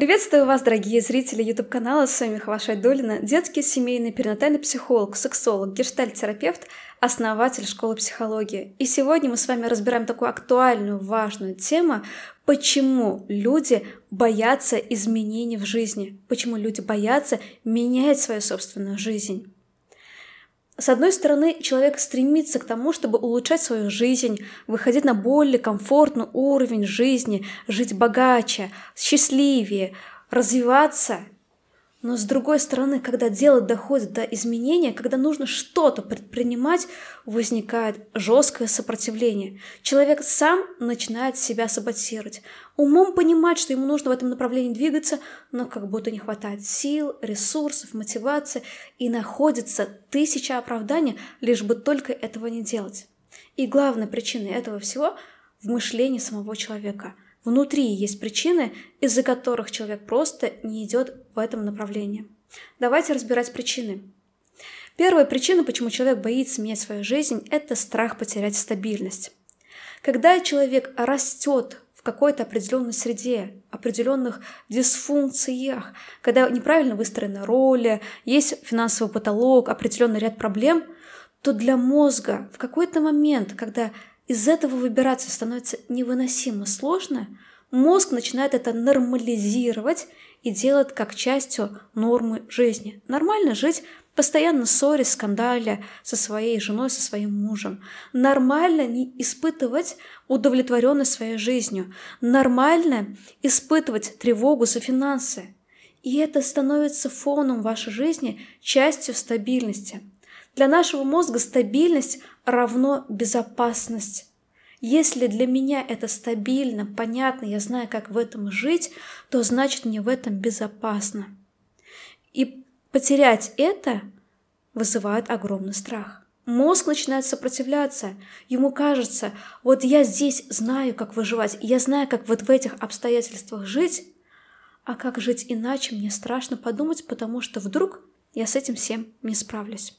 Приветствую вас, дорогие зрители YouTube-канала, с вами Хавашай Долина, детский семейный перинатальный психолог, сексолог, гештальт-терапевт, основатель школы психологии. И сегодня мы с вами разбираем такую актуальную, важную тему, почему люди боятся изменений в жизни, почему люди боятся менять свою собственную жизнь. С одной стороны, человек стремится к тому, чтобы улучшать свою жизнь, выходить на более комфортный уровень жизни, жить богаче, счастливее, развиваться – но с другой стороны, когда дело доходит до изменения, когда нужно что-то предпринимать, возникает жесткое сопротивление. Человек сам начинает себя саботировать. Умом понимать, что ему нужно в этом направлении двигаться, но как будто не хватает сил, ресурсов, мотивации, и находится тысяча оправданий, лишь бы только этого не делать. И главной причиной этого всего в мышлении самого человека – Внутри есть причины, из-за которых человек просто не идет в этом направлении. Давайте разбирать причины. Первая причина, почему человек боится менять свою жизнь, это страх потерять стабильность. Когда человек растет в какой-то определенной среде, определенных дисфункциях, когда неправильно выстроены роли, есть финансовый потолок, определенный ряд проблем, то для мозга в какой-то момент, когда из этого выбираться становится невыносимо сложно, мозг начинает это нормализировать и делает как частью нормы жизни. Нормально жить постоянно ссоре, скандале со своей женой, со своим мужем. Нормально не испытывать удовлетворенность своей жизнью. Нормально испытывать тревогу за финансы. И это становится фоном вашей жизни, частью стабильности. Для нашего мозга стабильность равно безопасность. Если для меня это стабильно, понятно, я знаю, как в этом жить, то значит мне в этом безопасно. И потерять это вызывает огромный страх. Мозг начинает сопротивляться. Ему кажется, вот я здесь знаю, как выживать, я знаю, как вот в этих обстоятельствах жить, а как жить иначе мне страшно подумать, потому что вдруг я с этим всем не справлюсь.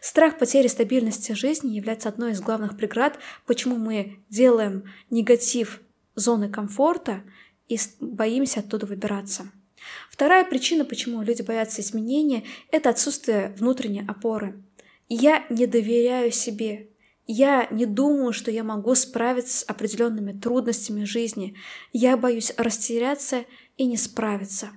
Страх потери стабильности жизни является одной из главных преград, почему мы делаем негатив зоны комфорта и боимся оттуда выбираться. Вторая причина, почему люди боятся изменения, это отсутствие внутренней опоры. Я не доверяю себе. Я не думаю, что я могу справиться с определенными трудностями жизни. Я боюсь растеряться и не справиться.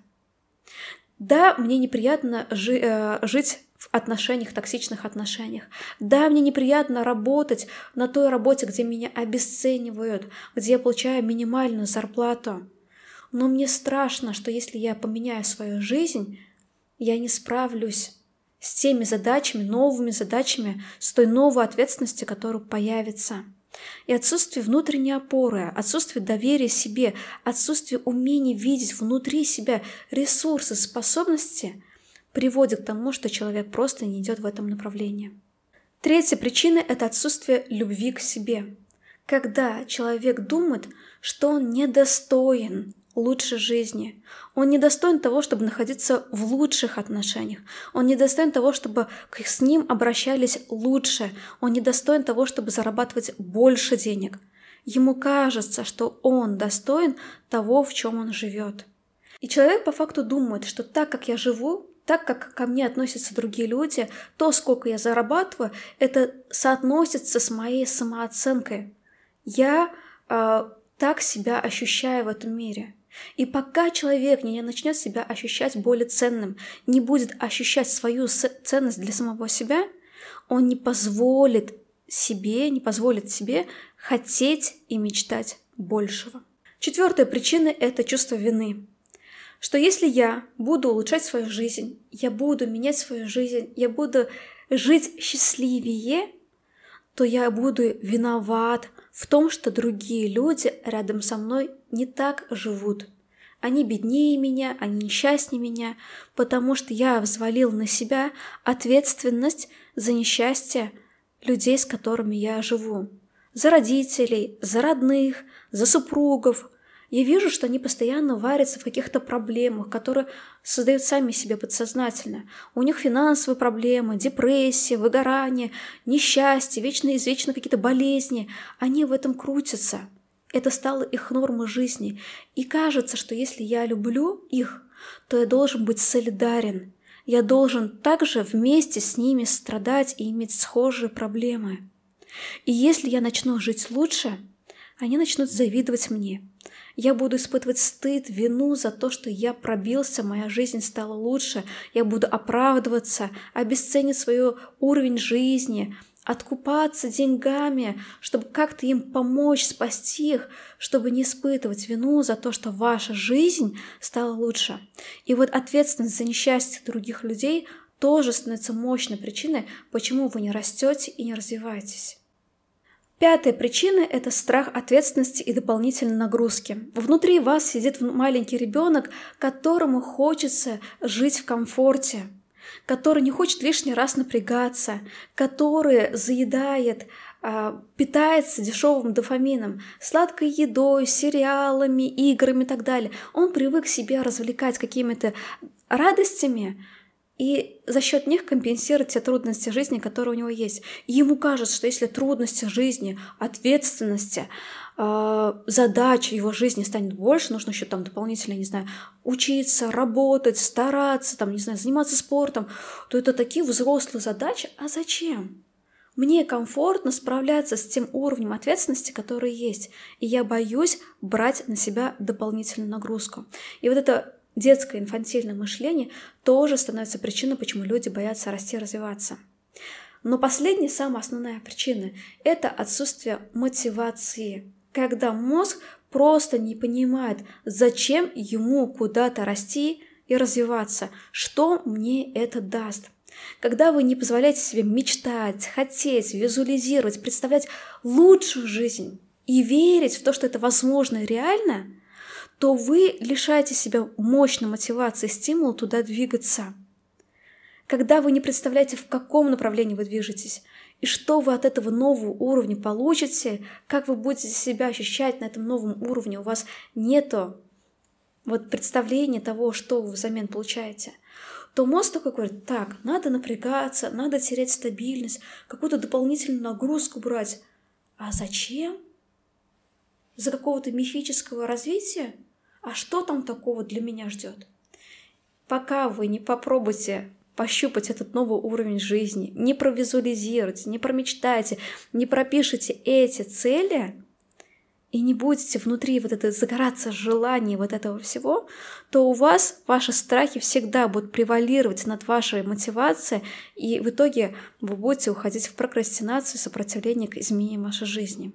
Да, мне неприятно жи- э, жить в отношениях, токсичных отношениях. Да, мне неприятно работать на той работе, где меня обесценивают, где я получаю минимальную зарплату. Но мне страшно, что если я поменяю свою жизнь, я не справлюсь с теми задачами, новыми задачами, с той новой ответственностью, которая появится. И отсутствие внутренней опоры, отсутствие доверия себе, отсутствие умения видеть внутри себя ресурсы, способности приводит к тому, что человек просто не идет в этом направлении. Третья причина – это отсутствие любви к себе. Когда человек думает, что он недостоин лучшей жизни. Он не достоин того, чтобы находиться в лучших отношениях. Он не достоин того, чтобы с ним обращались лучше. Он не достоин того, чтобы зарабатывать больше денег. Ему кажется, что он достоин того, в чем он живет. И человек по факту думает, что так как я живу, так как ко мне относятся другие люди, то, сколько я зарабатываю, это соотносится с моей самооценкой. Я э, так себя ощущаю в этом мире. И пока человек не начнет себя ощущать более ценным, не будет ощущать свою ценность для самого себя, он не позволит себе, не позволит себе хотеть и мечтать большего. Четвертая причина – это чувство вины. Что если я буду улучшать свою жизнь, я буду менять свою жизнь, я буду жить счастливее, то я буду виноват в том, что другие люди рядом со мной не так живут. Они беднее меня, они несчастнее меня, потому что я взвалил на себя ответственность за несчастье людей, с которыми я живу. За родителей, за родных, за супругов. Я вижу, что они постоянно варятся в каких-то проблемах, которые создают сами себе подсознательно. У них финансовые проблемы, депрессия, выгорание, несчастье, вечно извечно какие-то болезни. Они в этом крутятся. Это стало их нормой жизни. И кажется, что если я люблю их, то я должен быть солидарен. Я должен также вместе с ними страдать и иметь схожие проблемы. И если я начну жить лучше, они начнут завидовать мне. Я буду испытывать стыд, вину за то, что я пробился, моя жизнь стала лучше. Я буду оправдываться, обесценить свой уровень жизни, откупаться деньгами, чтобы как-то им помочь, спасти их, чтобы не испытывать вину за то, что ваша жизнь стала лучше. И вот ответственность за несчастье других людей тоже становится мощной причиной, почему вы не растете и не развиваетесь. Пятая причина – это страх ответственности и дополнительной нагрузки. Внутри вас сидит маленький ребенок, которому хочется жить в комфорте, который не хочет лишний раз напрягаться, который заедает, а, питается дешевым дофамином, сладкой едой, сериалами, играми и так далее. Он привык себя развлекать какими-то радостями, и за счет них компенсировать те трудности жизни, которые у него есть. Ему кажется, что если трудности жизни, ответственности, э, задач его жизни станет больше, нужно еще там дополнительно, не знаю, учиться, работать, стараться, там, не знаю, заниматься спортом, то это такие взрослые задачи. А зачем? Мне комфортно справляться с тем уровнем ответственности, который есть, и я боюсь брать на себя дополнительную нагрузку. И вот это детское инфантильное мышление тоже становится причиной, почему люди боятся расти и развиваться. Но последняя, самая основная причина – это отсутствие мотивации, когда мозг просто не понимает, зачем ему куда-то расти и развиваться, что мне это даст. Когда вы не позволяете себе мечтать, хотеть, визуализировать, представлять лучшую жизнь и верить в то, что это возможно и реально – то вы лишаете себя мощной мотивации, стимула туда двигаться. Когда вы не представляете, в каком направлении вы движетесь, и что вы от этого нового уровня получите, как вы будете себя ощущать на этом новом уровне, у вас нету вот представления того, что вы взамен получаете, то мозг такой говорит, так, надо напрягаться, надо терять стабильность, какую-то дополнительную нагрузку брать. А зачем? За какого-то мифического развития? А что там такого для меня ждет? Пока вы не попробуете пощупать этот новый уровень жизни, не провизуализируете, не промечтаете, не пропишите эти цели, и не будете внутри вот это загораться желание вот этого всего, то у вас ваши страхи всегда будут превалировать над вашей мотивацией, и в итоге вы будете уходить в прокрастинацию, сопротивление к изменениям вашей жизни.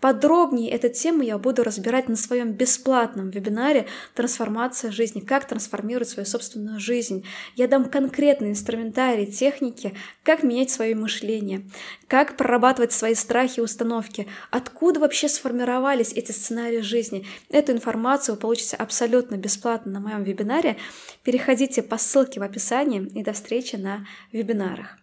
Подробнее эту тему я буду разбирать на своем бесплатном вебинаре «Трансформация жизни. Как трансформировать свою собственную жизнь». Я дам конкретные инструментарии, техники, как менять свое мышление, как прорабатывать свои страхи и установки, откуда вообще сформировались эти сценарии жизни. Эту информацию вы получите абсолютно на моем вебинаре. Переходите по ссылке в описании и до встречи на вебинарах.